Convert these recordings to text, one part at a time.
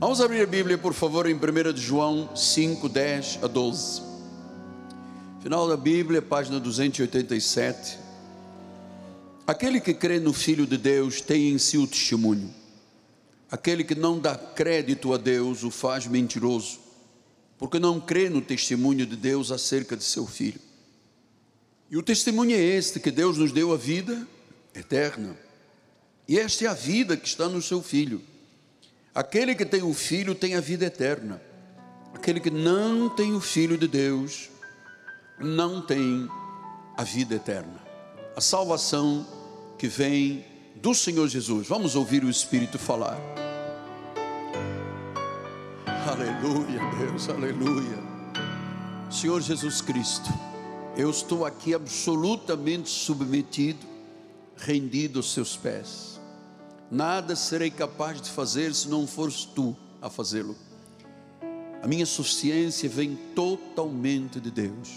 Vamos abrir a Bíblia, por favor, em 1 de João 5, 10 a 12. Final da Bíblia, página 287. Aquele que crê no Filho de Deus tem em si o testemunho. Aquele que não dá crédito a Deus o faz mentiroso, porque não crê no testemunho de Deus acerca de seu Filho. E o testemunho é este: que Deus nos deu a vida eterna. E esta é a vida que está no seu Filho. Aquele que tem o Filho tem a vida eterna. Aquele que não tem o Filho de Deus não tem a vida eterna. A salvação que vem do Senhor Jesus. Vamos ouvir o Espírito falar. Aleluia, Deus, aleluia. Senhor Jesus Cristo, eu estou aqui absolutamente submetido, rendido aos seus pés. Nada serei capaz de fazer se não fores tu a fazê-lo. A minha suficiência vem totalmente de Deus.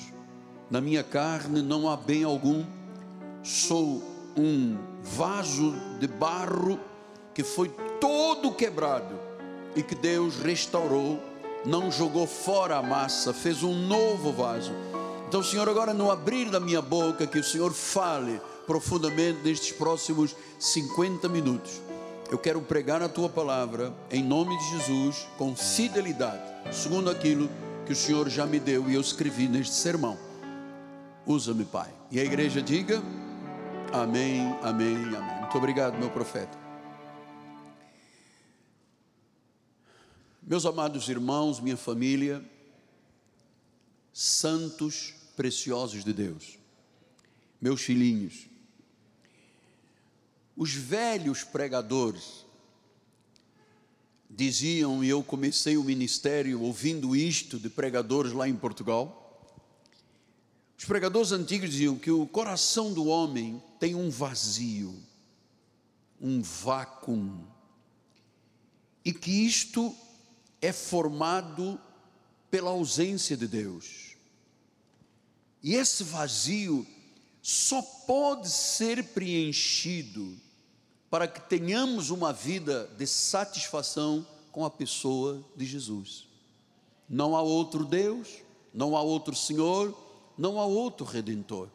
Na minha carne não há bem algum. Sou um vaso de barro que foi todo quebrado e que Deus restaurou, não jogou fora a massa, fez um novo vaso. Então, Senhor, agora no abrir da minha boca, que o Senhor fale profundamente nestes próximos 50 minutos. Eu quero pregar a tua palavra em nome de Jesus com fidelidade, segundo aquilo que o Senhor já me deu e eu escrevi neste sermão. Usa-me, Pai. E a igreja diga: Amém, amém, amém. Muito obrigado, meu profeta. Meus amados irmãos, minha família, santos preciosos de Deus, meus filhinhos, os velhos pregadores diziam, e eu comecei o ministério ouvindo isto de pregadores lá em Portugal. Os pregadores antigos diziam que o coração do homem tem um vazio, um vácuo, e que isto é formado pela ausência de Deus. E esse vazio só pode ser preenchido para que tenhamos uma vida de satisfação com a pessoa de Jesus. Não há outro Deus, não há outro Senhor, não há outro redentor.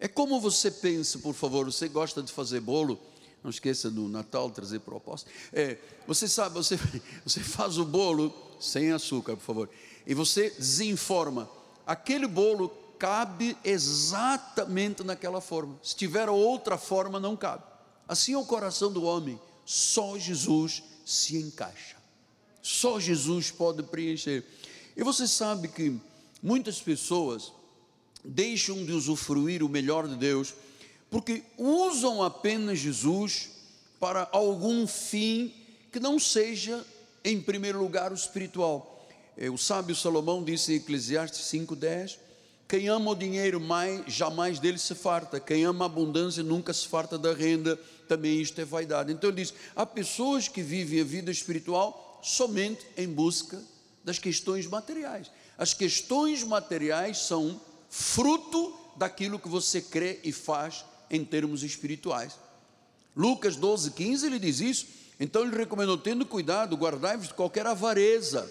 É como você pensa, por favor, você gosta de fazer bolo, não esqueça no Natal trazer proposta. É, você sabe, você, você faz o bolo sem açúcar, por favor, e você desinforma. Aquele bolo cabe exatamente naquela forma. Se tiver outra forma, não cabe. Assim é o coração do homem. Só Jesus se encaixa. Só Jesus pode preencher. E você sabe que muitas pessoas deixam de usufruir o melhor de Deus porque usam apenas Jesus para algum fim que não seja, em primeiro lugar, o espiritual. É, o sábio Salomão disse em Eclesiastes 5,10: Quem ama o dinheiro mais, jamais dele se farta, quem ama a abundância nunca se farta da renda, também isto é vaidade. Então ele diz: há pessoas que vivem a vida espiritual somente em busca das questões materiais. As questões materiais são fruto daquilo que você crê e faz em termos espirituais. Lucas 12, 15, ele diz isso. Então ele recomendou: tendo cuidado, guardai-vos de qualquer avareza,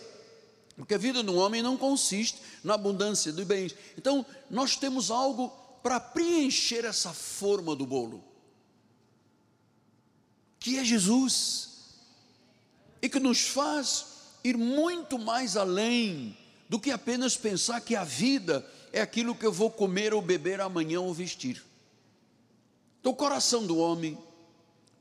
porque a vida do homem não consiste na abundância de bens. Então nós temos algo para preencher essa forma do bolo, que é Jesus, e que nos faz ir muito mais além do que apenas pensar que a vida é aquilo que eu vou comer ou beber amanhã ou vestir. Então, o coração do homem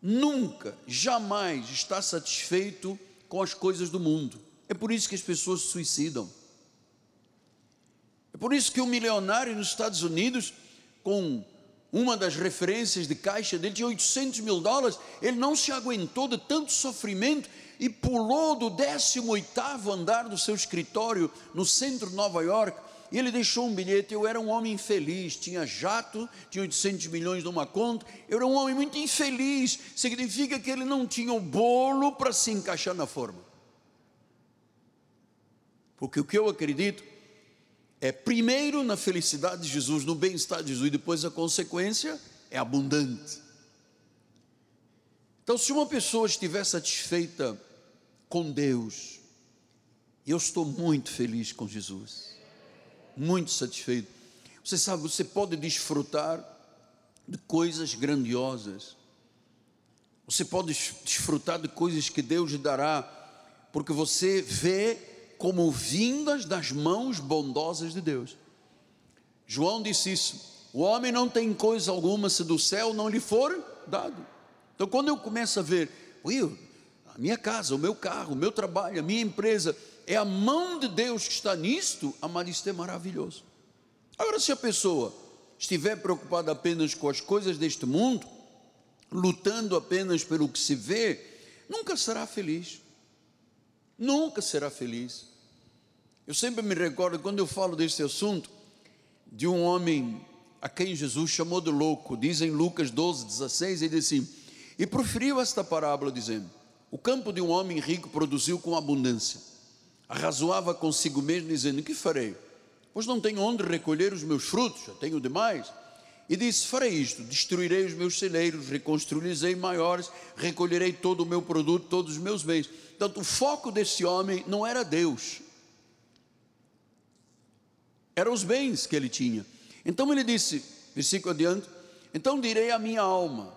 nunca, jamais está satisfeito com as coisas do mundo. É por isso que as pessoas se suicidam. É por isso que um milionário nos Estados Unidos, com uma das referências de caixa dele, tinha 800 mil dólares, ele não se aguentou de tanto sofrimento e pulou do 18 andar do seu escritório no centro de Nova York e ele deixou um bilhete. Eu era um homem infeliz, tinha jato, tinha 800 milhões numa conta. Eu era um homem muito infeliz. Significa que ele não tinha o bolo para se encaixar na forma. Porque o que eu acredito é primeiro na felicidade de Jesus, no bem-estar de Jesus, e depois a consequência é abundante. Então, se uma pessoa estiver satisfeita com Deus. Eu estou muito feliz com Jesus, muito satisfeito. Você sabe, você pode desfrutar de coisas grandiosas, você pode desfrutar de coisas que Deus lhe dará, porque você vê como vindas das mãos bondosas de Deus. João disse isso: o homem não tem coisa alguma se do céu não lhe for dado. Então, quando eu começo a ver, Will, a minha casa, o meu carro, o meu trabalho, a minha empresa, é a mão de Deus que está nisto, amado, isto é maravilhoso. Agora, se a pessoa estiver preocupada apenas com as coisas deste mundo, lutando apenas pelo que se vê, nunca será feliz. Nunca será feliz. Eu sempre me recordo, quando eu falo desse assunto, de um homem a quem Jesus chamou de louco, diz em Lucas 12, 16, ele diz assim: E proferiu esta parábola, dizendo: O campo de um homem rico produziu com abundância. Arrazoava consigo mesmo, dizendo: Que farei? Pois não tenho onde recolher os meus frutos, já tenho demais. E disse: Farei isto: destruirei os meus celeiros, reconstruirei maiores, recolherei todo o meu produto, todos os meus bens. Portanto, o foco desse homem não era Deus, eram os bens que ele tinha. Então ele disse, versículo adiante: Então direi à minha alma: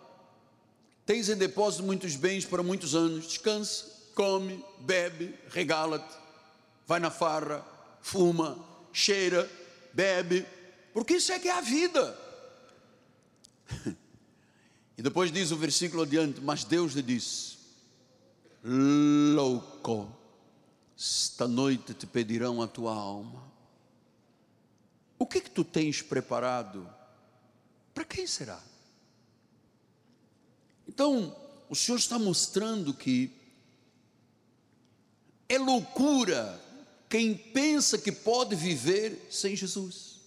Tens em depósito muitos bens para muitos anos, descansa, come, bebe, regala-te, vai na farra, fuma, cheira, bebe, porque isso é que é a vida. e depois diz o versículo adiante: Mas Deus lhe disse: Louco, esta noite te pedirão a tua alma. O que que tu tens preparado? Para quem será? Então, o Senhor está mostrando que é loucura quem pensa que pode viver sem Jesus.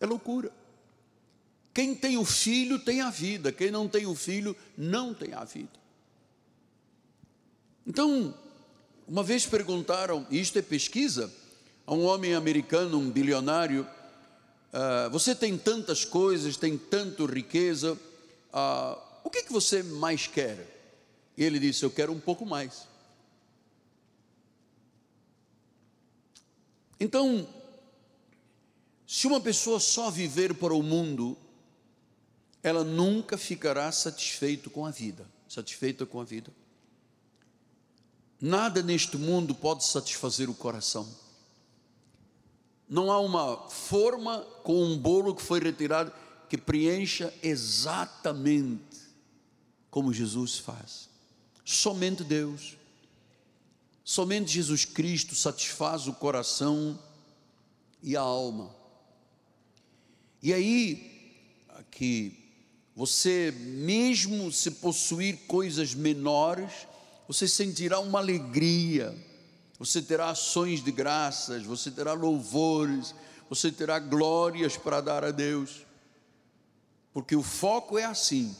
É loucura. Quem tem o filho tem a vida, quem não tem o filho não tem a vida. Então, uma vez perguntaram, e isto é pesquisa, a um homem americano, um bilionário, uh, você tem tantas coisas, tem tanta riqueza, uh, o que, é que você mais quer? E ele disse: Eu quero um pouco mais. Então, se uma pessoa só viver para o mundo, ela nunca ficará satisfeito com a vida, satisfeita com a vida. Nada neste mundo pode satisfazer o coração. Não há uma forma com um bolo que foi retirado que preencha exatamente como Jesus faz. Somente Deus, somente Jesus Cristo satisfaz o coração e a alma. E aí, aqui você, mesmo se possuir coisas menores, você sentirá uma alegria, você terá ações de graças, você terá louvores, você terá glórias para dar a Deus, porque o foco é assim.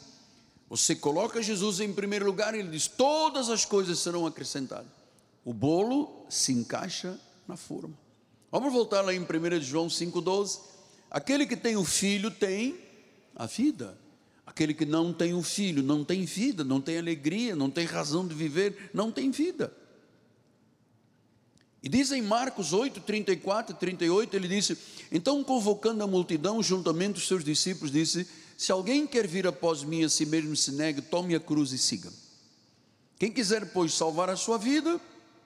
Você coloca Jesus em primeiro lugar e ele diz: todas as coisas serão acrescentadas. O bolo se encaixa na forma. Vamos voltar lá em 1 João 5,12. Aquele que tem o filho tem a vida. Aquele que não tem um filho, não tem vida, não tem alegria, não tem razão de viver, não tem vida. E diz em Marcos 8, 34 e 38, ele disse: Então, convocando a multidão juntamente os seus discípulos, disse: Se alguém quer vir após mim, a si mesmo se negue, tome a cruz e siga. Quem quiser, pois, salvar a sua vida,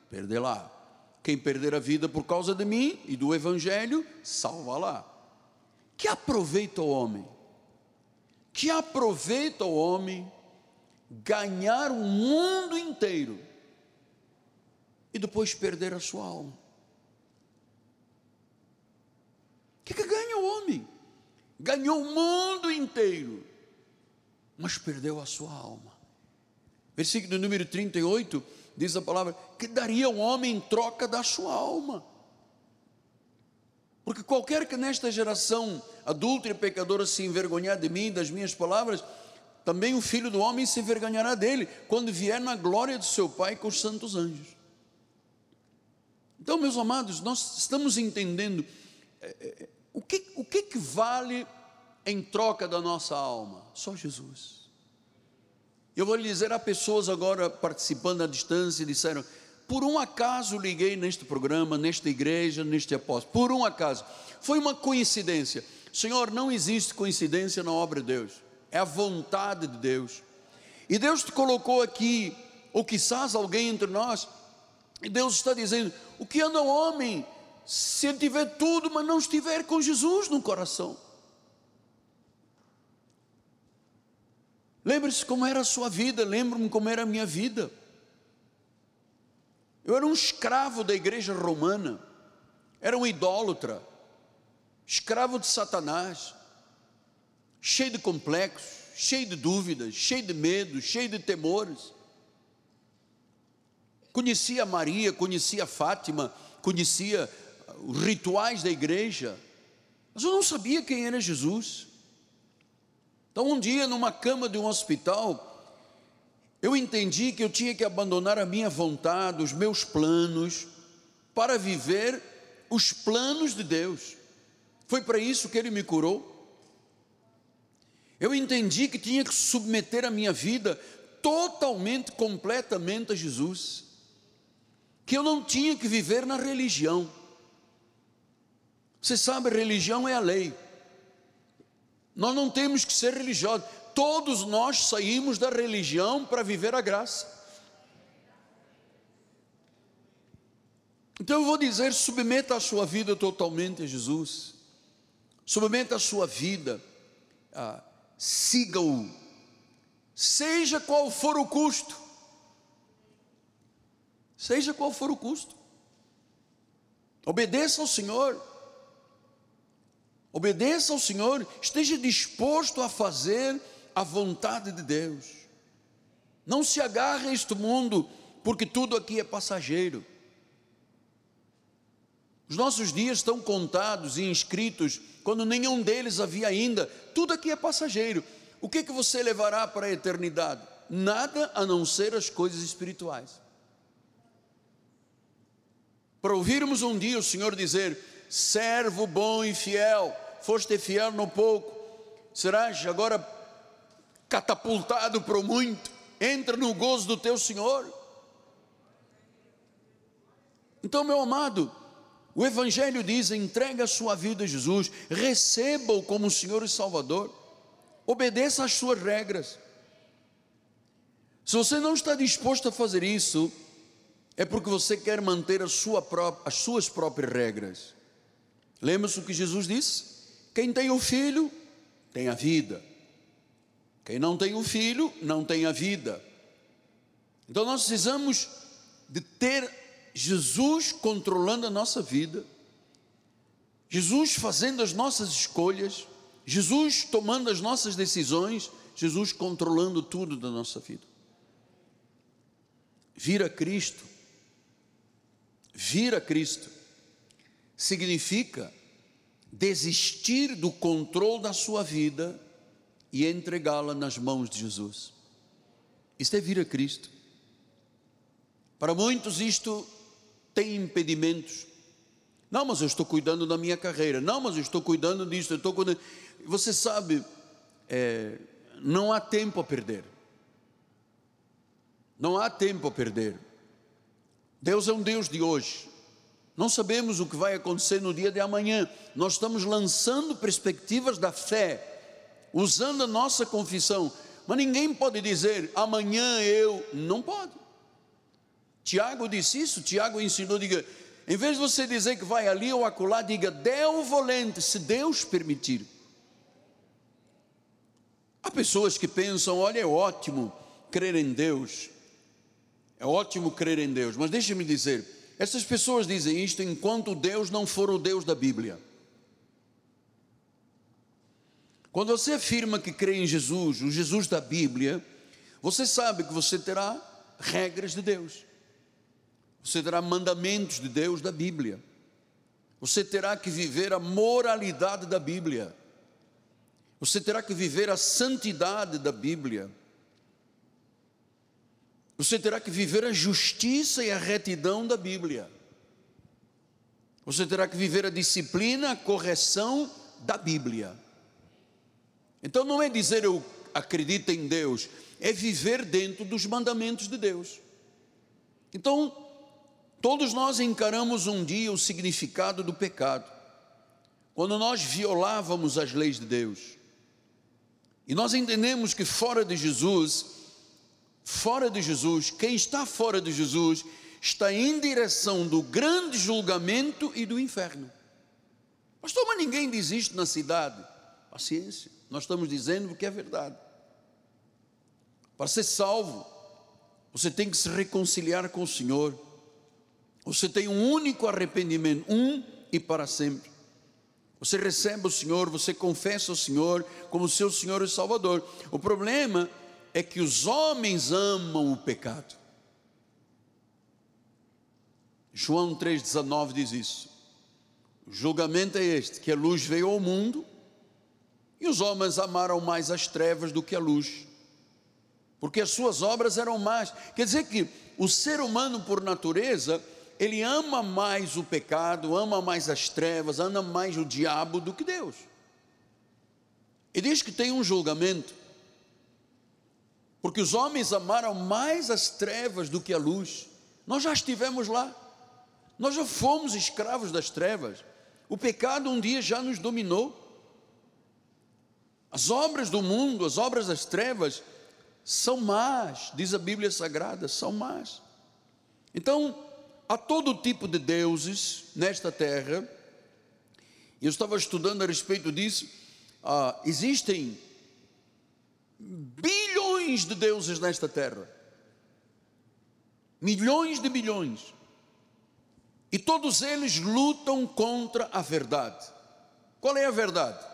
perdê-la. Quem perder a vida por causa de mim e do Evangelho, salva-la. Que aproveita o homem que aproveita o homem ganhar o mundo inteiro e depois perder a sua alma. O que, que ganha o homem? Ganhou o mundo inteiro, mas perdeu a sua alma. Versículo número 38 diz a palavra: que daria um homem em troca da sua alma. Porque qualquer que nesta geração adulta e pecadora se envergonhar de mim, das minhas palavras, também o filho do homem se envergonhará dele, quando vier na glória de seu Pai com os santos anjos. Então, meus amados, nós estamos entendendo é, é, o, que, o que, que vale em troca da nossa alma? Só Jesus. Eu vou lhe dizer, há pessoas agora participando à distância e disseram: por um acaso liguei neste programa, nesta igreja, neste apóstolo, por um acaso. Foi uma coincidência. Senhor, não existe coincidência na obra de Deus, é a vontade de Deus. E Deus te colocou aqui, ou quizás alguém entre nós, e Deus está dizendo: o que anda o homem se ele tiver tudo, mas não estiver com Jesus no coração? Lembre-se como era a sua vida, lembro-me como era a minha vida. Eu era um escravo da igreja romana, era um idólatra, escravo de Satanás, cheio de complexos, cheio de dúvidas, cheio de medo, cheio de temores. Conhecia Maria, conhecia Fátima, conhecia os rituais da igreja, mas eu não sabia quem era Jesus. Então, um dia, numa cama de um hospital, eu entendi que eu tinha que abandonar a minha vontade, os meus planos, para viver os planos de Deus. Foi para isso que Ele me curou. Eu entendi que tinha que submeter a minha vida totalmente, completamente a Jesus. Que eu não tinha que viver na religião. Você sabe, religião é a lei. Nós não temos que ser religiosos. Todos nós saímos da religião para viver a graça. Então eu vou dizer: submeta a sua vida totalmente a Jesus, submeta a sua vida, ah, siga-o, seja qual for o custo, seja qual for o custo, obedeça ao Senhor, obedeça ao Senhor, esteja disposto a fazer a vontade de Deus. Não se agarre a este mundo, porque tudo aqui é passageiro. Os nossos dias estão contados e inscritos, quando nenhum deles havia ainda. Tudo aqui é passageiro. O que, que você levará para a eternidade? Nada a não ser as coisas espirituais. Para ouvirmos um dia o Senhor dizer: servo bom e fiel, foste fiel no pouco, serás agora catapultado para o muito, entra no gozo do teu Senhor. Então, meu amado, o Evangelho diz: entrega a sua vida a Jesus, receba-o como Senhor e Salvador, obedeça às suas regras. Se você não está disposto a fazer isso, é porque você quer manter sua própria, as suas próprias regras. Lembra-se o que Jesus disse? Quem tem o filho, tem a vida. Quem não tem o filho, não tem a vida. Então nós precisamos de ter Jesus controlando a nossa vida, Jesus fazendo as nossas escolhas, Jesus tomando as nossas decisões, Jesus controlando tudo da nossa vida. Vir a Cristo, vir a Cristo, significa desistir do controle da sua vida e entregá-la nas mãos de Jesus. Isto é vir a Cristo. Para muitos, isto tem impedimentos. Não, mas eu estou cuidando da minha carreira. Não, mas eu estou cuidando disto. Eu estou cuidando. Você sabe, é, não há tempo a perder. Não há tempo a perder. Deus é um Deus de hoje. Não sabemos o que vai acontecer no dia de amanhã. Nós estamos lançando perspectivas da fé usando a nossa confissão. Mas ninguém pode dizer, amanhã eu. Não pode. Tiago disse isso, Tiago ensinou, diga, em vez de você dizer que vai ali ou acolá, diga, Deu volente, se Deus permitir. Há pessoas que pensam, olha, é ótimo crer em Deus, é ótimo crer em Deus, mas deixe-me dizer, essas pessoas dizem isto enquanto Deus não for o Deus da Bíblia. Quando você afirma que crê em Jesus, o Jesus da Bíblia, você sabe que você terá regras de Deus, você terá mandamentos de Deus da Bíblia, você terá que viver a moralidade da Bíblia, você terá que viver a santidade da Bíblia, você terá que viver a justiça e a retidão da Bíblia, você terá que viver a disciplina, a correção da Bíblia. Então não é dizer eu acredito em Deus, é viver dentro dos mandamentos de Deus. Então, todos nós encaramos um dia o significado do pecado, quando nós violávamos as leis de Deus. E nós entendemos que fora de Jesus, fora de Jesus, quem está fora de Jesus, está em direção do grande julgamento e do inferno. Pastor, mas ninguém diz isto na cidade. Paciência, nós estamos dizendo o que é verdade. Para ser salvo, você tem que se reconciliar com o Senhor. Você tem um único arrependimento, um e para sempre. Você recebe o Senhor, você confessa o Senhor como seu Senhor e Salvador. O problema é que os homens amam o pecado. João 3,19 diz isso. O julgamento é este: que a luz veio ao mundo e os homens amaram mais as trevas do que a luz, porque as suas obras eram más. Quer dizer que o ser humano, por natureza, ele ama mais o pecado, ama mais as trevas, ama mais o diabo do que Deus. E diz que tem um julgamento, porque os homens amaram mais as trevas do que a luz. Nós já estivemos lá, nós já fomos escravos das trevas. O pecado um dia já nos dominou. As obras do mundo, as obras das trevas, são más, diz a Bíblia Sagrada, são más. Então, há todo tipo de deuses nesta terra, eu estava estudando a respeito disso. Ah, existem bilhões de deuses nesta terra, milhões de bilhões. E todos eles lutam contra a verdade. Qual é a verdade?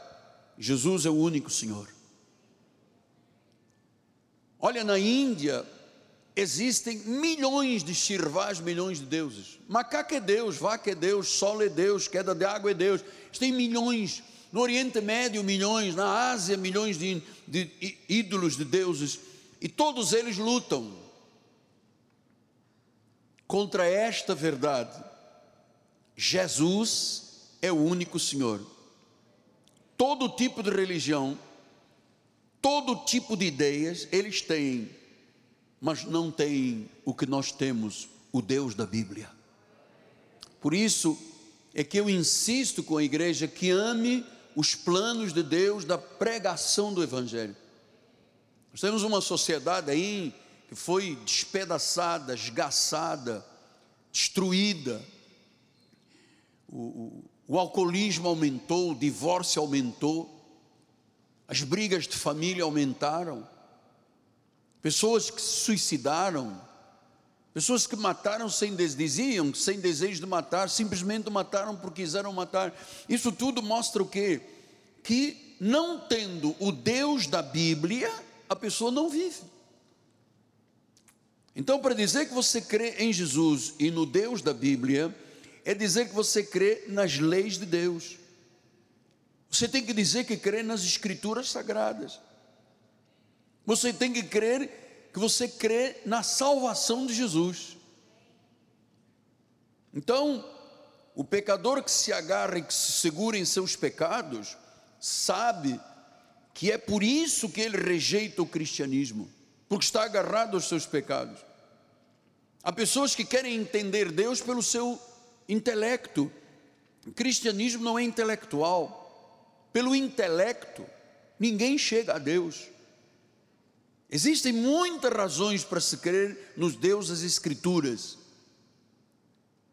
Jesus é o único Senhor. Olha, na Índia existem milhões de shirvás, milhões de deuses. Macaco é Deus, vaca é Deus, sol é Deus, queda de água é Deus. Tem milhões. No Oriente Médio, milhões. Na Ásia, milhões de, de ídolos de deuses. E todos eles lutam contra esta verdade Jesus é o único Senhor. Todo tipo de religião, todo tipo de ideias eles têm, mas não têm o que nós temos, o Deus da Bíblia. Por isso é que eu insisto com a igreja que ame os planos de Deus da pregação do Evangelho. Nós temos uma sociedade aí que foi despedaçada, esgaçada, destruída, o, o, o alcoolismo aumentou, o divórcio aumentou, as brigas de família aumentaram, pessoas que se suicidaram, pessoas que mataram sem diziam sem desejo de matar, simplesmente mataram porque quiseram matar. Isso tudo mostra o quê? Que não tendo o Deus da Bíblia, a pessoa não vive. Então, para dizer que você crê em Jesus e no Deus da Bíblia, é dizer que você crê nas leis de Deus. Você tem que dizer que crê nas escrituras sagradas. Você tem que crer que você crê na salvação de Jesus. Então, o pecador que se agarra e que se segura em seus pecados, sabe que é por isso que ele rejeita o cristianismo, porque está agarrado aos seus pecados. Há pessoas que querem entender Deus pelo seu intelecto. O cristianismo não é intelectual. Pelo intelecto, ninguém chega a Deus. Existem muitas razões para se crer nos Deus das Escrituras.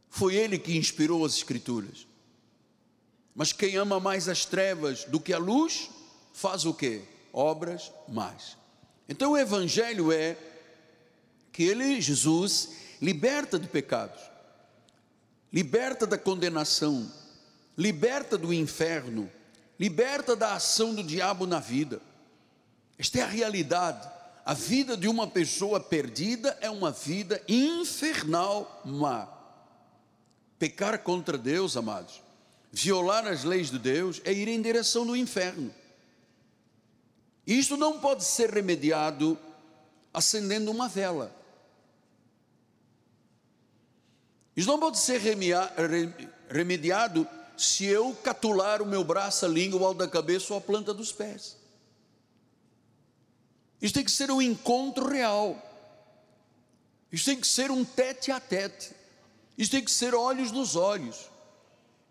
Foi Ele que inspirou as Escrituras. Mas quem ama mais as trevas do que a luz, faz o que? Obras mais. Então o Evangelho é que Ele, Jesus, liberta de pecados liberta da condenação, liberta do inferno, liberta da ação do diabo na vida. Esta é a realidade. A vida de uma pessoa perdida é uma vida infernal má. Pecar contra Deus, amados, violar as leis de Deus é ir em direção do inferno. Isto não pode ser remediado acendendo uma vela. Isso não pode ser remediado se eu catular o meu braço, a língua, o alto da cabeça ou a planta dos pés. Isso tem que ser um encontro real. Isso tem que ser um tete a tete. Isso tem que ser olhos nos olhos.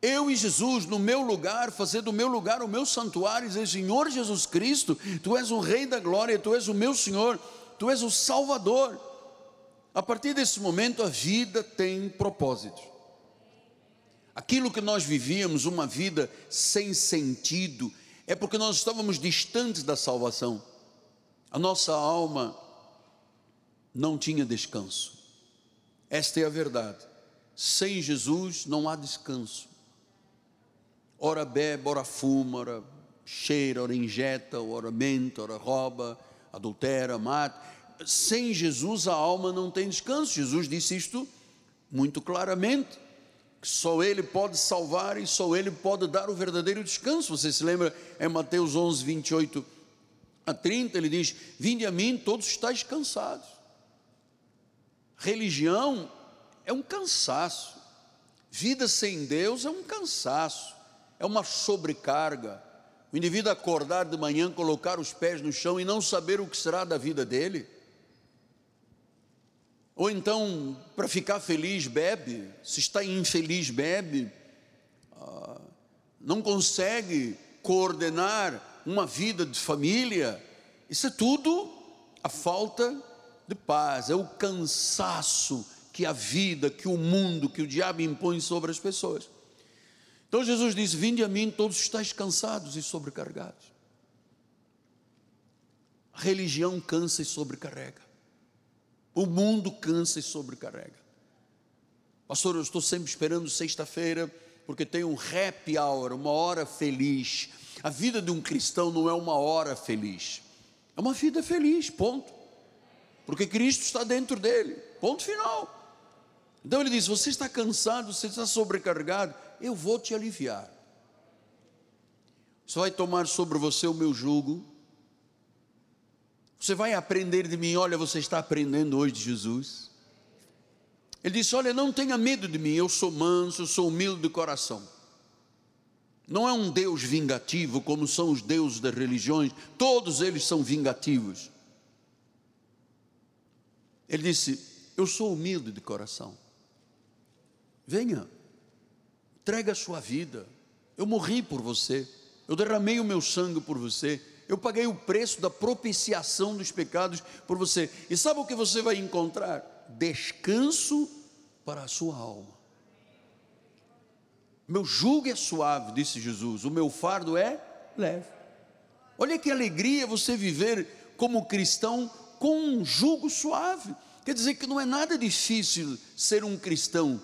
Eu e Jesus no meu lugar, fazer do meu lugar o meu santuário, e dizer: Senhor Jesus Cristo, Tu és o Rei da glória, Tu és o meu Senhor, Tu és o Salvador. A partir desse momento, a vida tem propósito. Aquilo que nós vivíamos, uma vida sem sentido, é porque nós estávamos distantes da salvação. A nossa alma não tinha descanso. Esta é a verdade. Sem Jesus não há descanso. Ora bebe, ora fuma, ora cheira, ora injeta, ora mente, ora rouba, adultera, mata. Sem Jesus a alma não tem descanso. Jesus disse isto muito claramente que só Ele pode salvar e só Ele pode dar o verdadeiro descanso. Você se lembra em Mateus 11, 28 a 30, ele diz: Vinde a mim, todos estáis cansados. Religião é um cansaço, vida sem Deus é um cansaço, é uma sobrecarga. O indivíduo acordar de manhã, colocar os pés no chão e não saber o que será da vida dele ou então, para ficar feliz, bebe. Se está infeliz, bebe. Ah, não consegue coordenar uma vida de família. Isso é tudo a falta de paz, é o cansaço que a vida, que o mundo, que o diabo impõe sobre as pessoas. Então Jesus disse: Vinde a mim, todos estáis cansados e sobrecarregados. A religião cansa e sobrecarrega. O mundo cansa e sobrecarrega. Pastor, eu estou sempre esperando sexta-feira, porque tem um happy hour, uma hora feliz. A vida de um cristão não é uma hora feliz, é uma vida feliz, ponto. Porque Cristo está dentro dele, ponto final. Então ele diz: Você está cansado, você está sobrecarregado, eu vou te aliviar. Você vai tomar sobre você o meu jugo, você vai aprender de mim, olha, você está aprendendo hoje de Jesus. Ele disse: Olha, não tenha medo de mim, eu sou manso, eu sou humilde de coração. Não é um Deus vingativo como são os deuses das religiões, todos eles são vingativos. Ele disse: Eu sou humilde de coração. Venha, entregue a sua vida. Eu morri por você, eu derramei o meu sangue por você eu paguei o preço da propiciação dos pecados por você. E sabe o que você vai encontrar? Descanso para a sua alma. Meu jugo é suave, disse Jesus, o meu fardo é leve. Olha que alegria você viver como cristão com um jugo suave. Quer dizer que não é nada difícil ser um cristão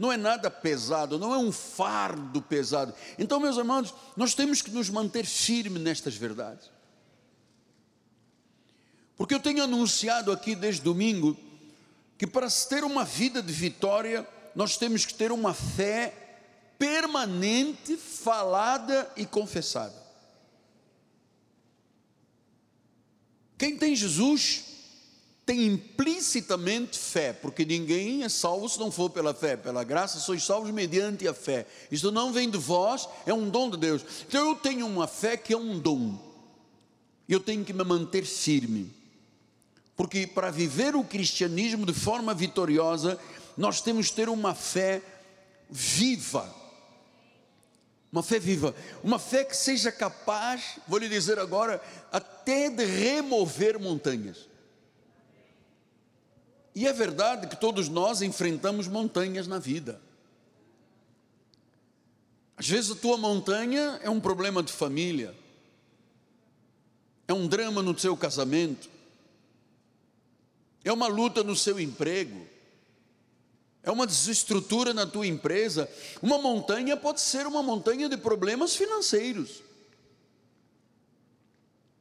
não é nada pesado, não é um fardo pesado. Então, meus irmãos, nós temos que nos manter firmes nestas verdades. Porque eu tenho anunciado aqui desde domingo que para ter uma vida de vitória, nós temos que ter uma fé permanente, falada e confessada. Quem tem Jesus tem implicitamente fé, porque ninguém é salvo se não for pela fé, pela graça sois salvos mediante a fé. Isto não vem de vós, é um dom de Deus. Então eu tenho uma fé que é um dom. Eu tenho que me manter firme. Porque para viver o cristianismo de forma vitoriosa, nós temos que ter uma fé viva. Uma fé viva, uma fé que seja capaz, vou lhe dizer agora, até de remover montanhas. E é verdade que todos nós enfrentamos montanhas na vida. Às vezes a tua montanha é um problema de família, é um drama no seu casamento, é uma luta no seu emprego, é uma desestrutura na tua empresa. Uma montanha pode ser uma montanha de problemas financeiros,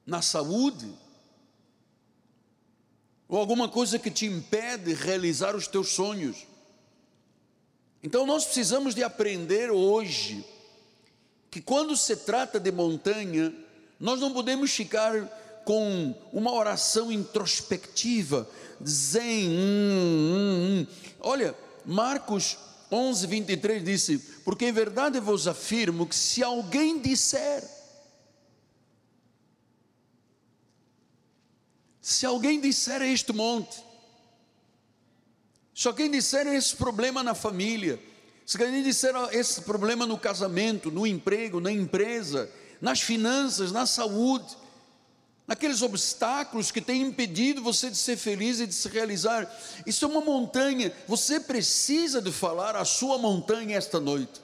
na saúde, ou alguma coisa que te impede de realizar os teus sonhos. Então nós precisamos de aprender hoje que quando se trata de montanha, nós não podemos ficar com uma oração introspectiva, zen. Hum, hum, hum. Olha, Marcos 11, 23 disse: Porque em verdade vos afirmo que se alguém disser Se alguém disser este monte, se alguém disser esse problema na família, se alguém disser esse problema no casamento, no emprego, na empresa, nas finanças, na saúde, naqueles obstáculos que têm impedido você de ser feliz e de se realizar. Isso é uma montanha. Você precisa de falar a sua montanha esta noite.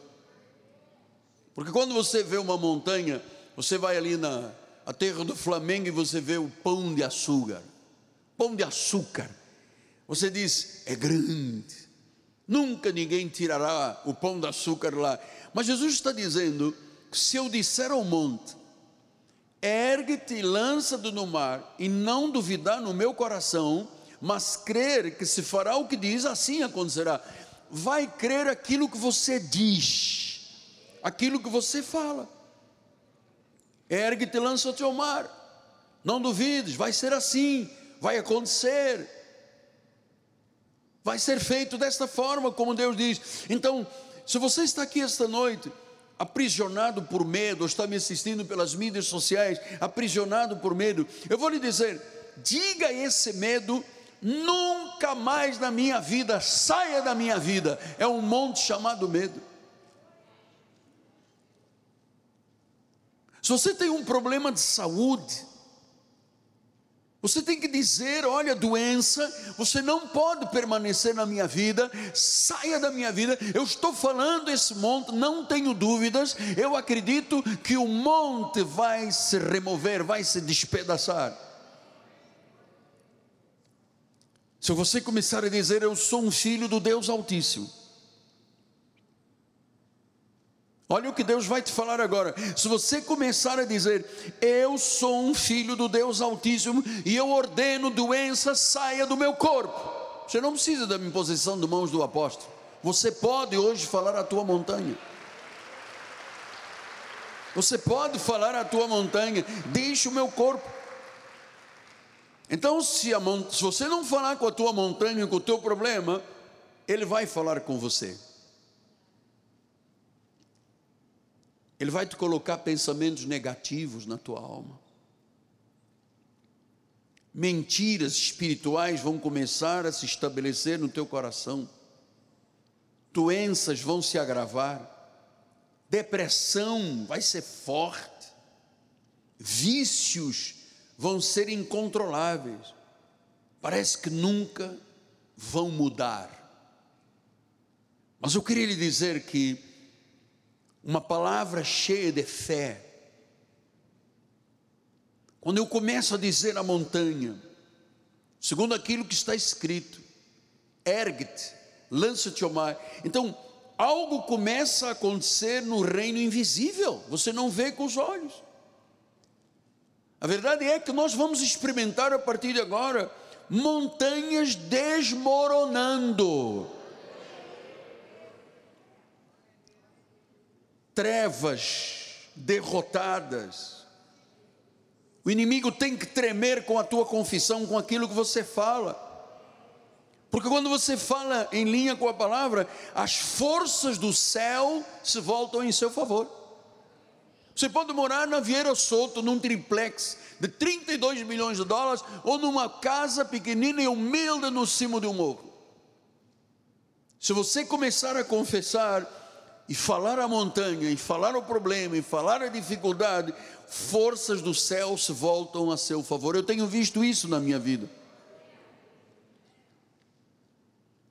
Porque quando você vê uma montanha, você vai ali na a terra do Flamengo e você vê o pão de açúcar. Pão de açúcar. Você diz, é grande. Nunca ninguém tirará o pão de açúcar lá. Mas Jesus está dizendo: se eu disser ao monte, ergue-te e lança-te no mar, e não duvidar no meu coração, mas crer que se fará o que diz, assim acontecerá. Vai crer aquilo que você diz, aquilo que você fala. Ergue-te e lança-te ao mar. Não duvides, vai ser assim, vai acontecer. Vai ser feito desta forma, como Deus diz. Então, se você está aqui esta noite, aprisionado por medo, ou está me assistindo pelas mídias sociais, aprisionado por medo, eu vou lhe dizer: diga esse medo, nunca mais na minha vida, saia da minha vida, é um monte chamado medo. Se você tem um problema de saúde, você tem que dizer: olha, doença, você não pode permanecer na minha vida, saia da minha vida. Eu estou falando esse monte, não tenho dúvidas. Eu acredito que o monte vai se remover, vai se despedaçar. Se você começar a dizer: Eu sou um filho do Deus Altíssimo Olha o que Deus vai te falar agora. Se você começar a dizer, Eu sou um filho do Deus Altíssimo e eu ordeno doença saia do meu corpo. Você não precisa da imposição de mãos do apóstolo. Você pode hoje falar a tua montanha. Você pode falar a tua montanha, deixe o meu corpo. Então, se, a, se você não falar com a tua montanha, com o teu problema, ele vai falar com você. Ele vai te colocar pensamentos negativos na tua alma. Mentiras espirituais vão começar a se estabelecer no teu coração. Doenças vão se agravar. Depressão vai ser forte. Vícios vão ser incontroláveis. Parece que nunca vão mudar. Mas eu queria lhe dizer que uma palavra cheia de fé. Quando eu começo a dizer a montanha, segundo aquilo que está escrito, ergue-te, lança-te ao mar. Então, algo começa a acontecer no reino invisível, você não vê com os olhos. A verdade é que nós vamos experimentar a partir de agora montanhas desmoronando. Trevas derrotadas. O inimigo tem que tremer com a tua confissão, com aquilo que você fala. Porque quando você fala em linha com a palavra, as forças do céu se voltam em seu favor. Você pode morar na Vieira Solto, num triplex de 32 milhões de dólares, ou numa casa pequenina e humilde no cimo de um morro. Se você começar a confessar, e falar a montanha, e falar o problema, e falar a dificuldade, forças do céu se voltam a seu favor. Eu tenho visto isso na minha vida.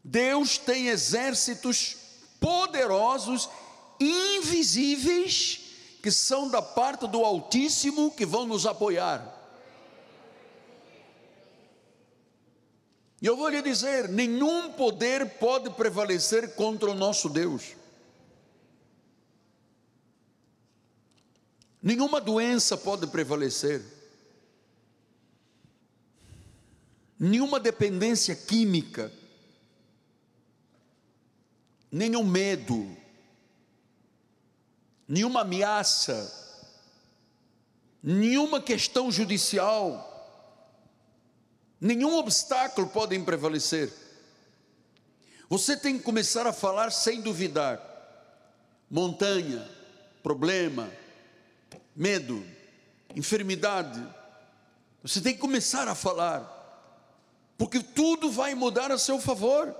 Deus tem exércitos poderosos, invisíveis, que são da parte do Altíssimo que vão nos apoiar. E eu vou lhe dizer: nenhum poder pode prevalecer contra o nosso Deus. Nenhuma doença pode prevalecer. Nenhuma dependência química. Nenhum medo. Nenhuma ameaça. Nenhuma questão judicial. Nenhum obstáculo podem prevalecer. Você tem que começar a falar sem duvidar. Montanha, problema, medo, enfermidade, Você tem que começar a falar, porque tudo vai mudar a seu favor.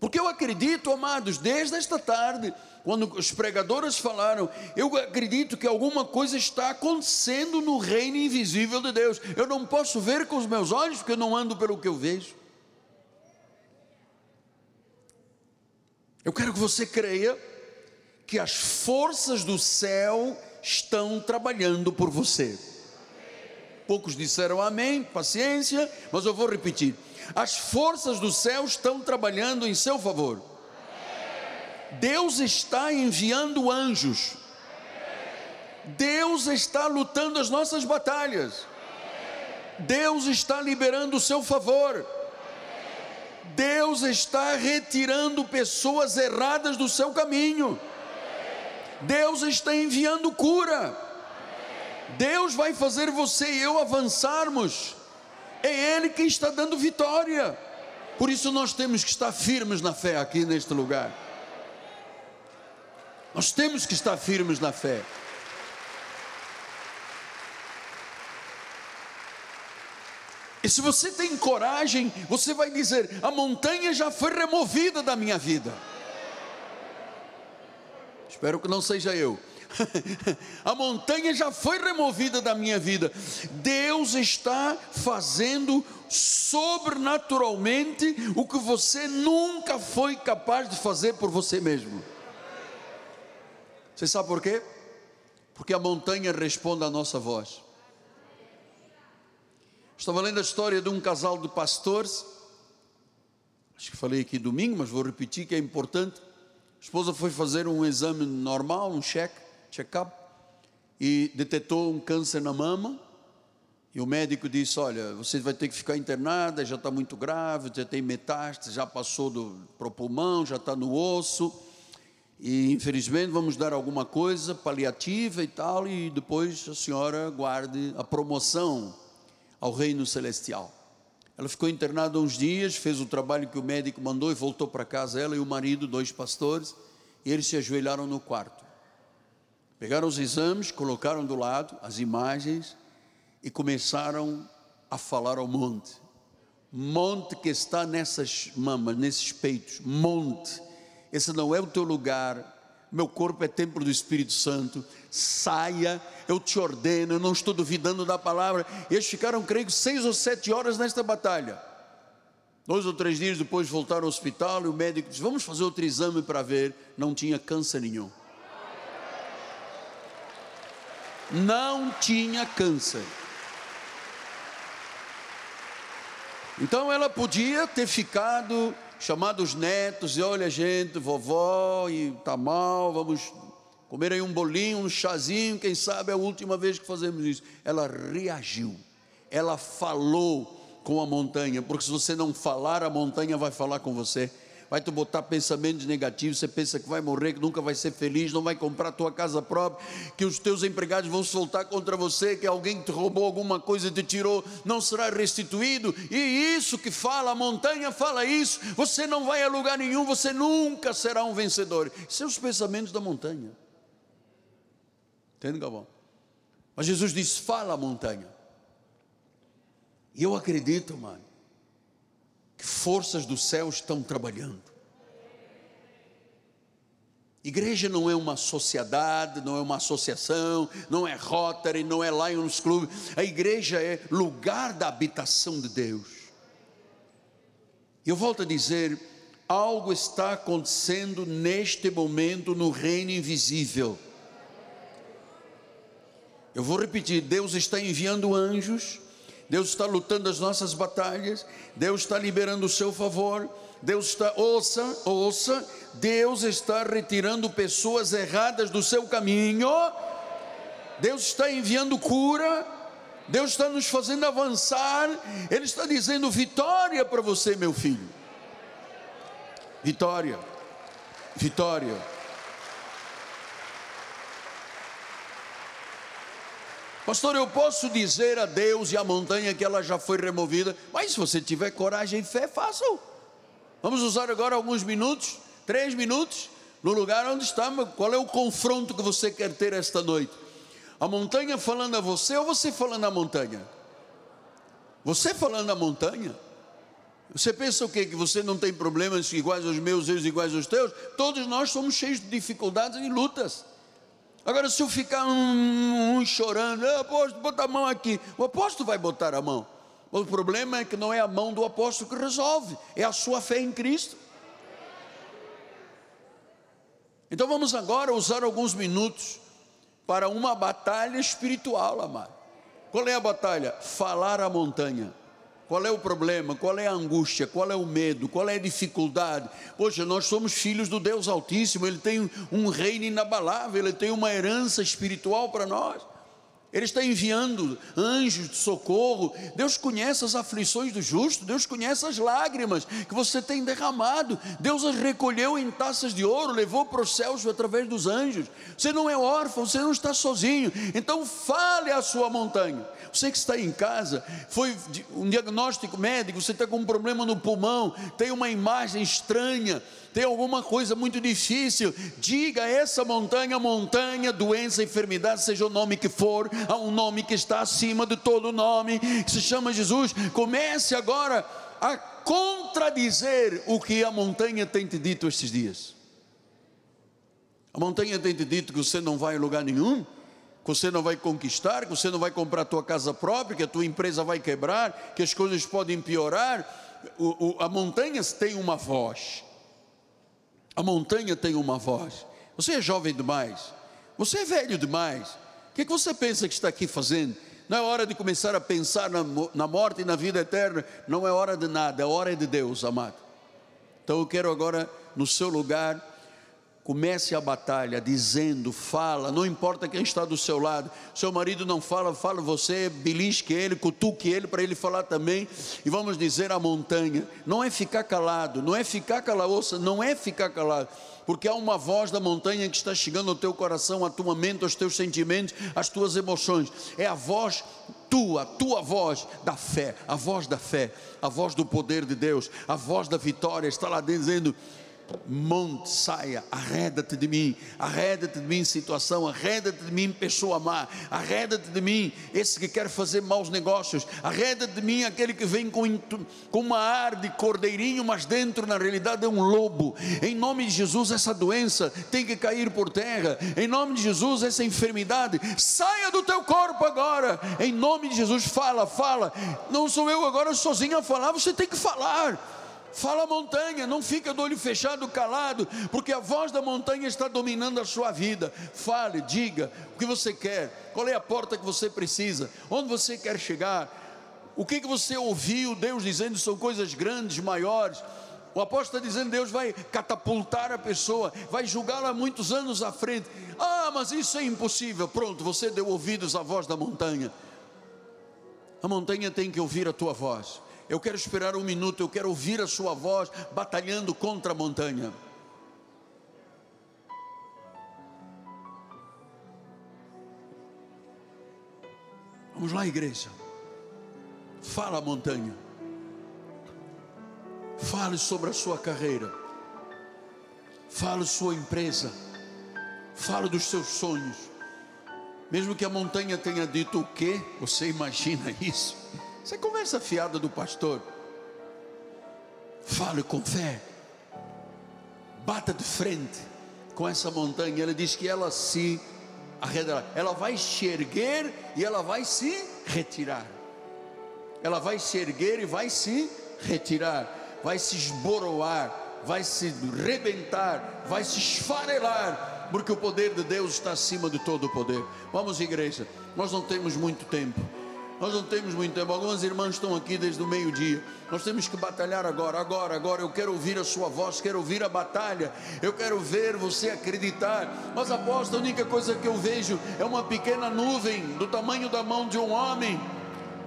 Porque eu acredito, amados, desde esta tarde, quando os pregadores falaram, eu acredito que alguma coisa está acontecendo no reino invisível de Deus. Eu não posso ver com os meus olhos, porque eu não ando pelo que eu vejo. Eu quero que você creia que as forças do céu estão trabalhando por você. Poucos disseram amém, paciência, mas eu vou repetir as forças do céu estão trabalhando em seu favor. Deus está enviando anjos. Deus está lutando as nossas batalhas. Deus está liberando o seu favor. Deus está retirando pessoas erradas do seu caminho. Deus está enviando cura. Deus vai fazer você e eu avançarmos é Ele quem está dando vitória. Por isso nós temos que estar firmes na fé aqui neste lugar. Nós temos que estar firmes na fé. E se você tem coragem, você vai dizer: a montanha já foi removida da minha vida. Espero que não seja eu. a montanha já foi removida da minha vida. Deus está fazendo sobrenaturalmente o que você nunca foi capaz de fazer por você mesmo. Você sabe por quê? Porque a montanha responde à nossa voz. Estava lendo a história de um casal de pastores. Acho que falei aqui domingo, mas vou repetir que é importante. A esposa foi fazer um exame normal, um cheque check-up e detectou um câncer na mama. E o médico disse: Olha, você vai ter que ficar internada, já está muito grave, já tem metástase, já passou para o pulmão, já está no osso. E infelizmente vamos dar alguma coisa paliativa e tal, e depois a senhora guarde a promoção ao reino celestial. Ela ficou internada uns dias, fez o trabalho que o médico mandou e voltou para casa, ela e o marido, dois pastores, e eles se ajoelharam no quarto. Pegaram os exames, colocaram do lado as imagens e começaram a falar ao monte. Monte que está nessas mamas, nesses peitos, monte. Esse não é o teu lugar. Meu corpo é templo do Espírito Santo. Saia, eu te ordeno, eu não estou duvidando da palavra. Eles ficaram, creio, seis ou sete horas nesta batalha. Dois ou três dias depois voltaram ao hospital e o médico disse: Vamos fazer outro exame para ver. Não tinha câncer nenhum. não tinha câncer. Então ela podia ter ficado, chamado os netos, e olha gente, vovó, e tá mal, vamos comer aí um bolinho, um chazinho, quem sabe é a última vez que fazemos isso. Ela reagiu, ela falou com a montanha, porque se você não falar, a montanha vai falar com você vai te botar pensamentos negativos, você pensa que vai morrer, que nunca vai ser feliz, não vai comprar tua casa própria, que os teus empregados vão soltar contra você, que alguém te roubou alguma coisa, te tirou, não será restituído. E isso que fala, a montanha fala isso, você não vai a lugar nenhum, você nunca será um vencedor. São os pensamentos da montanha. Entende, Galvão? Mas Jesus diz: fala a montanha. E eu acredito, mano que forças do céu estão trabalhando. Igreja não é uma sociedade, não é uma associação, não é Rotary, não é Lions Club. A igreja é lugar da habitação de Deus. Eu volto a dizer, algo está acontecendo neste momento no reino invisível. Eu vou repetir: Deus está enviando anjos Deus está lutando as nossas batalhas, Deus está liberando o seu favor, Deus está, ouça, ouça, Deus está retirando pessoas erradas do seu caminho, Deus está enviando cura, Deus está nos fazendo avançar, Ele está dizendo vitória para você, meu filho. Vitória, vitória. Pastor, eu posso dizer a Deus e à montanha que ela já foi removida, mas se você tiver coragem e fé, faça. Vamos usar agora alguns minutos, três minutos, no lugar onde está. Qual é o confronto que você quer ter esta noite? A montanha falando a você ou você falando a montanha? Você falando a montanha? Você pensa o quê? Que você não tem problemas iguais aos meus, eu iguais aos teus? Todos nós somos cheios de dificuldades e lutas. Agora, se eu ficar um, um chorando, ah, apóstolo, bota a mão aqui, o apóstolo vai botar a mão. O problema é que não é a mão do apóstolo que resolve, é a sua fé em Cristo. Então vamos agora usar alguns minutos para uma batalha espiritual, amado. Qual é a batalha? Falar a montanha. Qual é o problema? Qual é a angústia? Qual é o medo? Qual é a dificuldade? Poxa, nós somos filhos do Deus Altíssimo, Ele tem um reino inabalável, Ele tem uma herança espiritual para nós. Ele está enviando anjos de socorro. Deus conhece as aflições do justo, Deus conhece as lágrimas que você tem derramado. Deus as recolheu em taças de ouro, levou para os céus através dos anjos. Você não é órfão, você não está sozinho. Então fale à sua montanha. Você que está em casa, foi um diagnóstico médico, você está com um problema no pulmão, tem uma imagem estranha, tem alguma coisa muito difícil, diga essa montanha, montanha, doença, enfermidade, seja o nome que for, há um nome que está acima de todo nome, que se chama Jesus. Comece agora a contradizer o que a montanha tem te dito estes dias. A montanha tem te dito que você não vai a lugar nenhum, que você não vai conquistar, que você não vai comprar a tua casa própria, que a tua empresa vai quebrar, que as coisas podem piorar. O, o, a montanha tem uma voz. A montanha tem uma voz. Você é jovem demais. Você é velho demais. O que, é que você pensa que está aqui fazendo? Não é hora de começar a pensar na, na morte e na vida eterna. Não é hora de nada, é hora de Deus, amado. Então eu quero agora, no seu lugar, Comece a batalha dizendo, fala, não importa quem está do seu lado. Seu marido não fala, fala você, belisque ele, cutuque ele para ele falar também. E vamos dizer a montanha: não é ficar calado, não é ficar calado, não é ficar calado, porque há uma voz da montanha que está chegando ao teu coração, à tua mente, aos teus sentimentos, às tuas emoções. É a voz tua, a tua voz da fé, a voz da fé, a voz do poder de Deus, a voz da vitória. Está lá dizendo monte, saia, arreda-te de mim, arreda-te de mim situação, arreda-te de mim pessoa má, arreda-te de mim esse que quer fazer maus negócios, arreda-te de mim aquele que vem com, com uma ar de cordeirinho, mas dentro na realidade é um lobo, em nome de Jesus essa doença tem que cair por terra, em nome de Jesus essa enfermidade, saia do teu corpo agora, em nome de Jesus, fala, fala, não sou eu agora sozinho a falar, você tem que falar, Fala montanha, não fica do olho fechado, calado, porque a voz da montanha está dominando a sua vida. Fale, diga o que você quer, qual é a porta que você precisa, onde você quer chegar, o que, que você ouviu Deus dizendo são coisas grandes, maiores. O apóstolo está dizendo: Deus vai catapultar a pessoa, vai julgá-la muitos anos à frente. Ah, mas isso é impossível. Pronto, você deu ouvidos à voz da montanha. A montanha tem que ouvir a tua voz. Eu quero esperar um minuto, eu quero ouvir a sua voz batalhando contra a montanha. Vamos lá, igreja. Fala, montanha. Fale sobre a sua carreira. Fale sua empresa. Fale dos seus sonhos. Mesmo que a montanha tenha dito o quê? Você imagina isso? É conversa fiada do pastor. Fale com fé. Bata de frente com essa montanha. Ele diz que ela se arredará. Ela vai se erguer e ela vai se retirar. Ela vai se erguer e vai se retirar. Vai se esboroar. Vai se rebentar. Vai se esfarelar. Porque o poder de Deus está acima de todo o poder. Vamos, igreja. Nós não temos muito tempo. Nós não temos muito tempo. Algumas irmãs estão aqui desde o meio-dia. Nós temos que batalhar agora, agora, agora. Eu quero ouvir a sua voz, quero ouvir a batalha. Eu quero ver você acreditar. Mas aposto, a única coisa que eu vejo é uma pequena nuvem do tamanho da mão de um homem.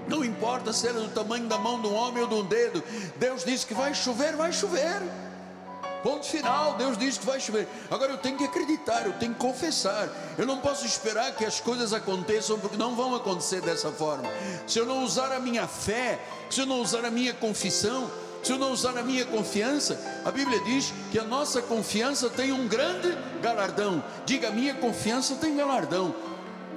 Não importa se ela é do tamanho da mão de um homem ou de um dedo. Deus disse que vai chover, vai chover. Ponto final, Deus diz que vai chover. Agora eu tenho que acreditar, eu tenho que confessar. Eu não posso esperar que as coisas aconteçam, porque não vão acontecer dessa forma. Se eu não usar a minha fé, se eu não usar a minha confissão, se eu não usar a minha confiança, a Bíblia diz que a nossa confiança tem um grande galardão. Diga, a minha confiança tem galardão.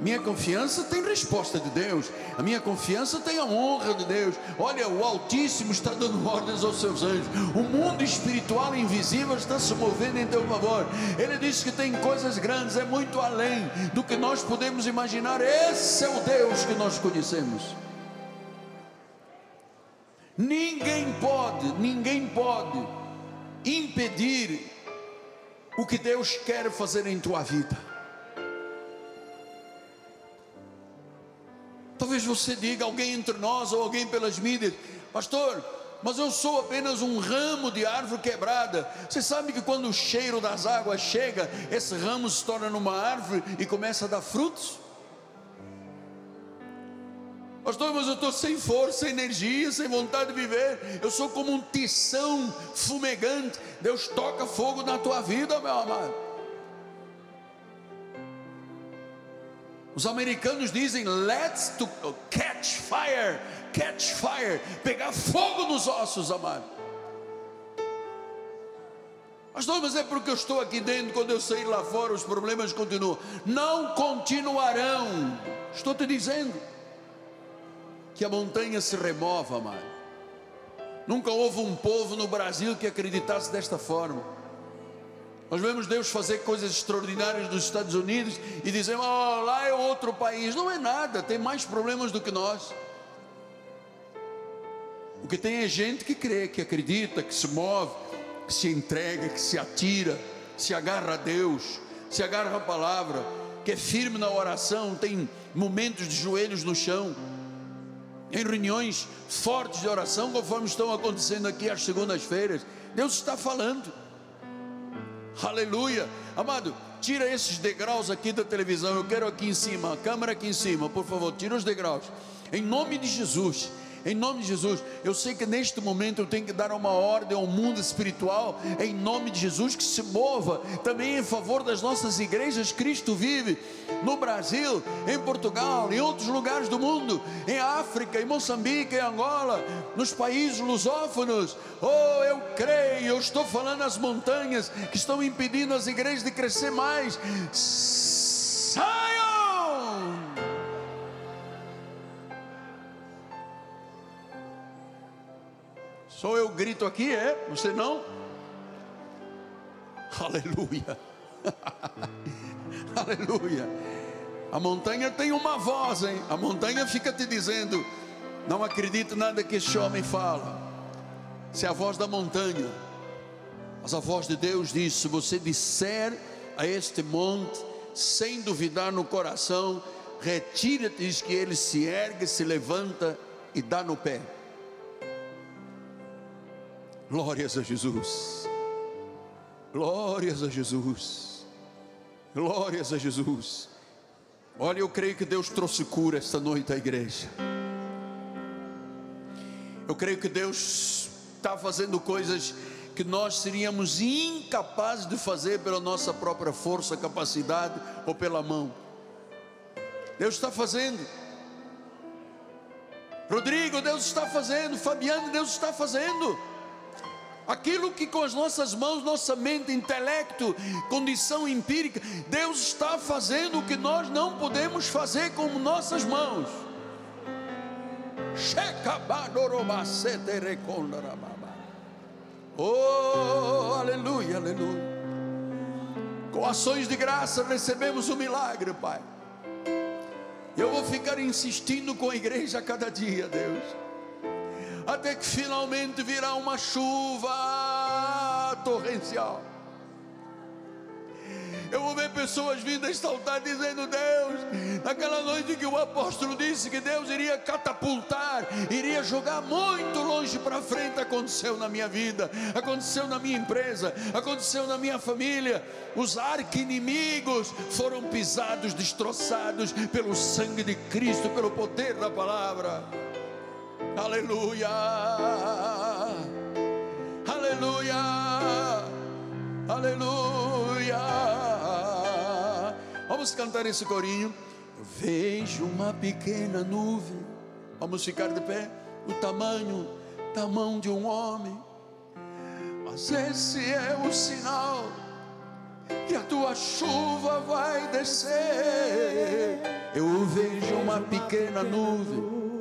Minha confiança tem resposta de Deus. A minha confiança tem a honra de Deus. Olha, o Altíssimo está dando ordens aos seus anjos. O mundo espiritual invisível está se movendo em teu favor. Ele diz que tem coisas grandes, é muito além do que nós podemos imaginar. Esse é o Deus que nós conhecemos. Ninguém pode, ninguém pode impedir o que Deus quer fazer em tua vida. Talvez você diga, alguém entre nós ou alguém pelas mídias, pastor, mas eu sou apenas um ramo de árvore quebrada. Você sabe que quando o cheiro das águas chega, esse ramo se torna numa árvore e começa a dar frutos? Pastor, mas eu estou sem força, sem energia, sem vontade de viver. Eu sou como um tição fumegante. Deus toca fogo na tua vida, meu amado. Os americanos dizem let's to catch fire, catch fire, pegar fogo nos ossos, amado. Pastor, mas é porque eu estou aqui dentro, quando eu sair lá fora, os problemas continuam. Não continuarão. Estou te dizendo que a montanha se remova, amado. Nunca houve um povo no Brasil que acreditasse desta forma. Nós vemos Deus fazer coisas extraordinárias nos Estados Unidos e dizemos, oh, lá é outro país. Não é nada, tem mais problemas do que nós. O que tem é gente que crê, que acredita, que se move, que se entrega, que se atira, se agarra a Deus, se agarra à palavra, que é firme na oração, tem momentos de joelhos no chão, em reuniões fortes de oração, conforme estão acontecendo aqui às segundas-feiras. Deus está falando. Aleluia. Amado, tira esses degraus aqui da televisão. Eu quero aqui em cima, a câmera aqui em cima, por favor, tira os degraus. Em nome de Jesus. Em nome de Jesus, eu sei que neste momento eu tenho que dar uma ordem ao mundo espiritual, em nome de Jesus, que se mova também em favor das nossas igrejas. Cristo vive no Brasil, em Portugal, em outros lugares do mundo, em África, em Moçambique, em Angola, nos países lusófonos. Oh, eu creio, eu estou falando as montanhas que estão impedindo as igrejas de crescer mais. Saiam! Só eu grito aqui, é? Você não? Aleluia. Aleluia. A montanha tem uma voz, hein? A montanha fica te dizendo: Não acredito nada que esse homem fala. Se é a voz da montanha. Mas a voz de Deus diz: Se você disser a este monte, sem duvidar no coração, retira-te, diz que ele se ergue, se levanta e dá no pé. Glórias a Jesus. Glórias a Jesus. Glórias a Jesus. Olha, eu creio que Deus trouxe cura esta noite à igreja. Eu creio que Deus está fazendo coisas que nós seríamos incapazes de fazer pela nossa própria força, capacidade ou pela mão. Deus está fazendo. Rodrigo, Deus está fazendo. Fabiano, Deus está fazendo aquilo que com as nossas mãos, nossa mente, intelecto, condição empírica, Deus está fazendo o que nós não podemos fazer com nossas mãos. Oh, aleluia, aleluia. Com ações de graça recebemos o milagre, Pai. Eu vou ficar insistindo com a igreja a cada dia, Deus até que finalmente virá uma chuva torrencial. Eu vou ver pessoas vindo exaltar, dizendo: Deus, naquela noite que o apóstolo disse que Deus iria catapultar, iria jogar muito longe para frente, aconteceu na minha vida, aconteceu na minha empresa, aconteceu na minha família. Os arqui-inimigos foram pisados, destroçados pelo sangue de Cristo, pelo poder da palavra. Aleluia. Aleluia. Aleluia. Vamos cantar esse corinho. Eu vejo uma pequena nuvem. Vamos ficar de pé. O tamanho da mão de um homem. Mas esse é o sinal que a tua chuva vai descer uma pequena nuvem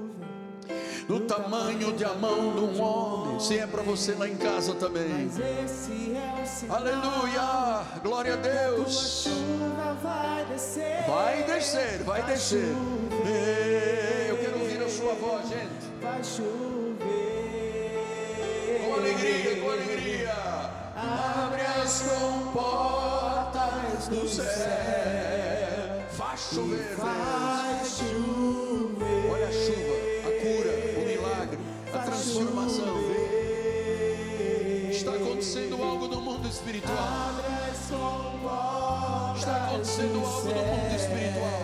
do tamanho de a mão de um homem. Se é para você lá em casa também. Aleluia! Glória a Deus. Vai descer, vai descer. Eu quero ouvir a sua voz, gente. Vai chover. Com alegria, com alegria. Abre as comportas do céu. Faz chover. Chover. Olha a chuva, transformação. Está acontecendo algo no mundo espiritual. Está acontecendo algo no mundo espiritual.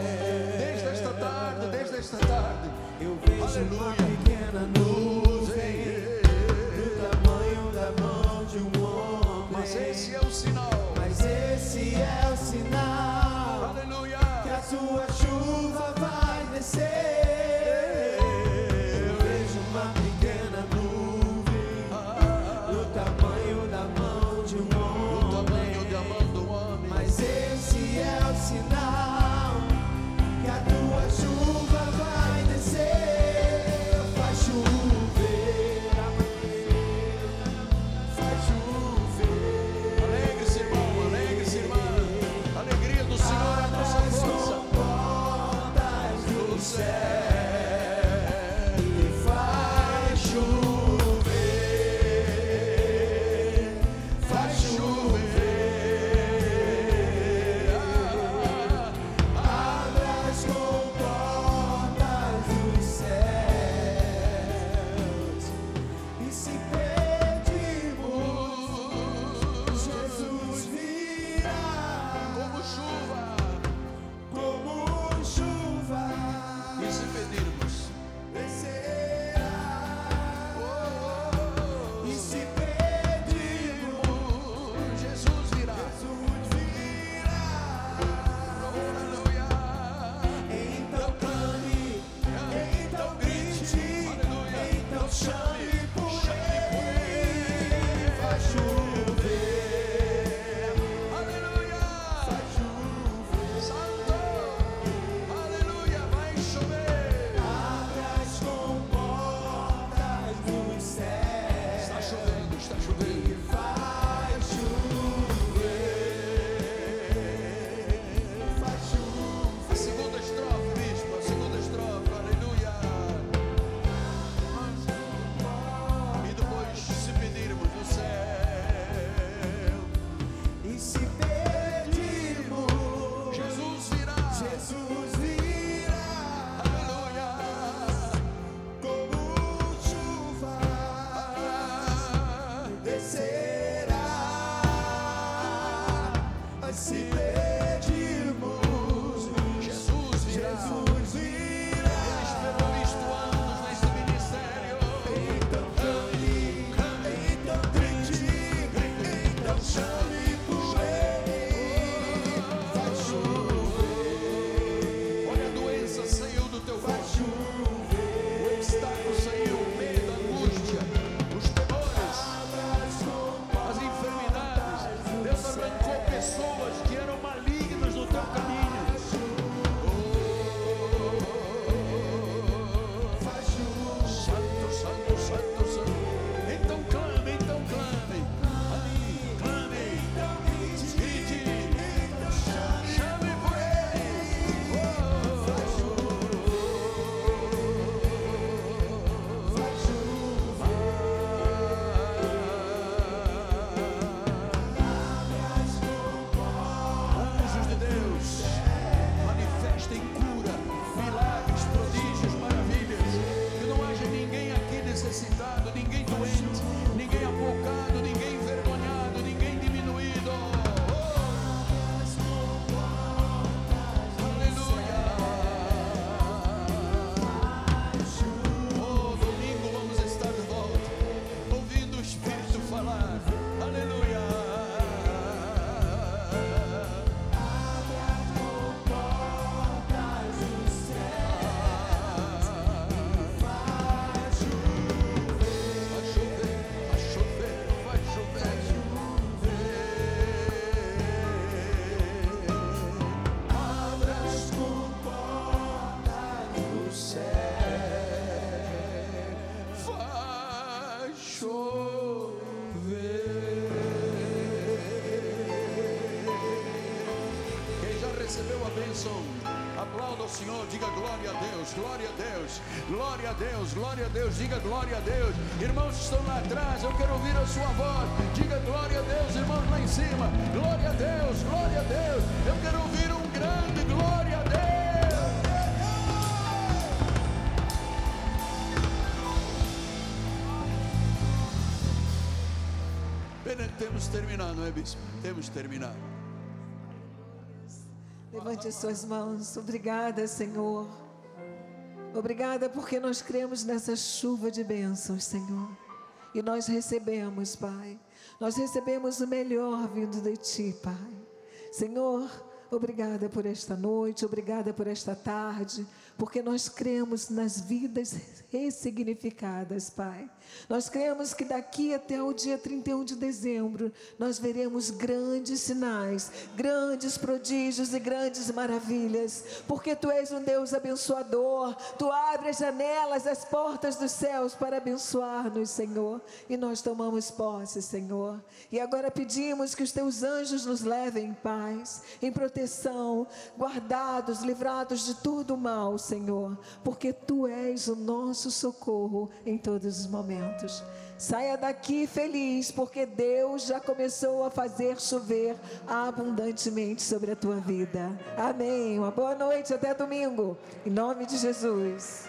Desde esta tarde, desde esta tarde. Eu vejo Aleluia. uma pequena coração. Aplauda o Senhor, diga glória a Deus, glória a Deus, glória a Deus, glória a Deus, diga glória a Deus. Irmãos que estão lá atrás, eu quero ouvir a sua voz. Diga glória a Deus, irmãos lá em cima. Glória a Deus, glória a Deus. Eu quero ouvir um grande glória a Deus. Que temos terminado, não é, bispo? Temos terminado. Levante as suas mãos. Obrigada, Senhor. Obrigada porque nós cremos nessa chuva de bênçãos, Senhor. E nós recebemos, Pai. Nós recebemos o melhor vindo de Ti, Pai. Senhor, obrigada por esta noite, obrigada por esta tarde, porque nós cremos nas vidas ressignificadas, Pai. Nós cremos que daqui até o dia 31 de dezembro nós veremos grandes sinais, grandes prodígios e grandes maravilhas, porque Tu és um Deus abençoador, Tu abres as janelas, as portas dos céus para abençoar-nos, Senhor, e nós tomamos posse, Senhor. E agora pedimos que os Teus anjos nos levem em paz, em proteção, guardados, livrados de todo o mal, Senhor, porque tu és o nosso socorro em todos os momentos. Saia daqui feliz, porque Deus já começou a fazer chover abundantemente sobre a tua vida. Amém. Uma boa noite, até domingo. Em nome de Jesus.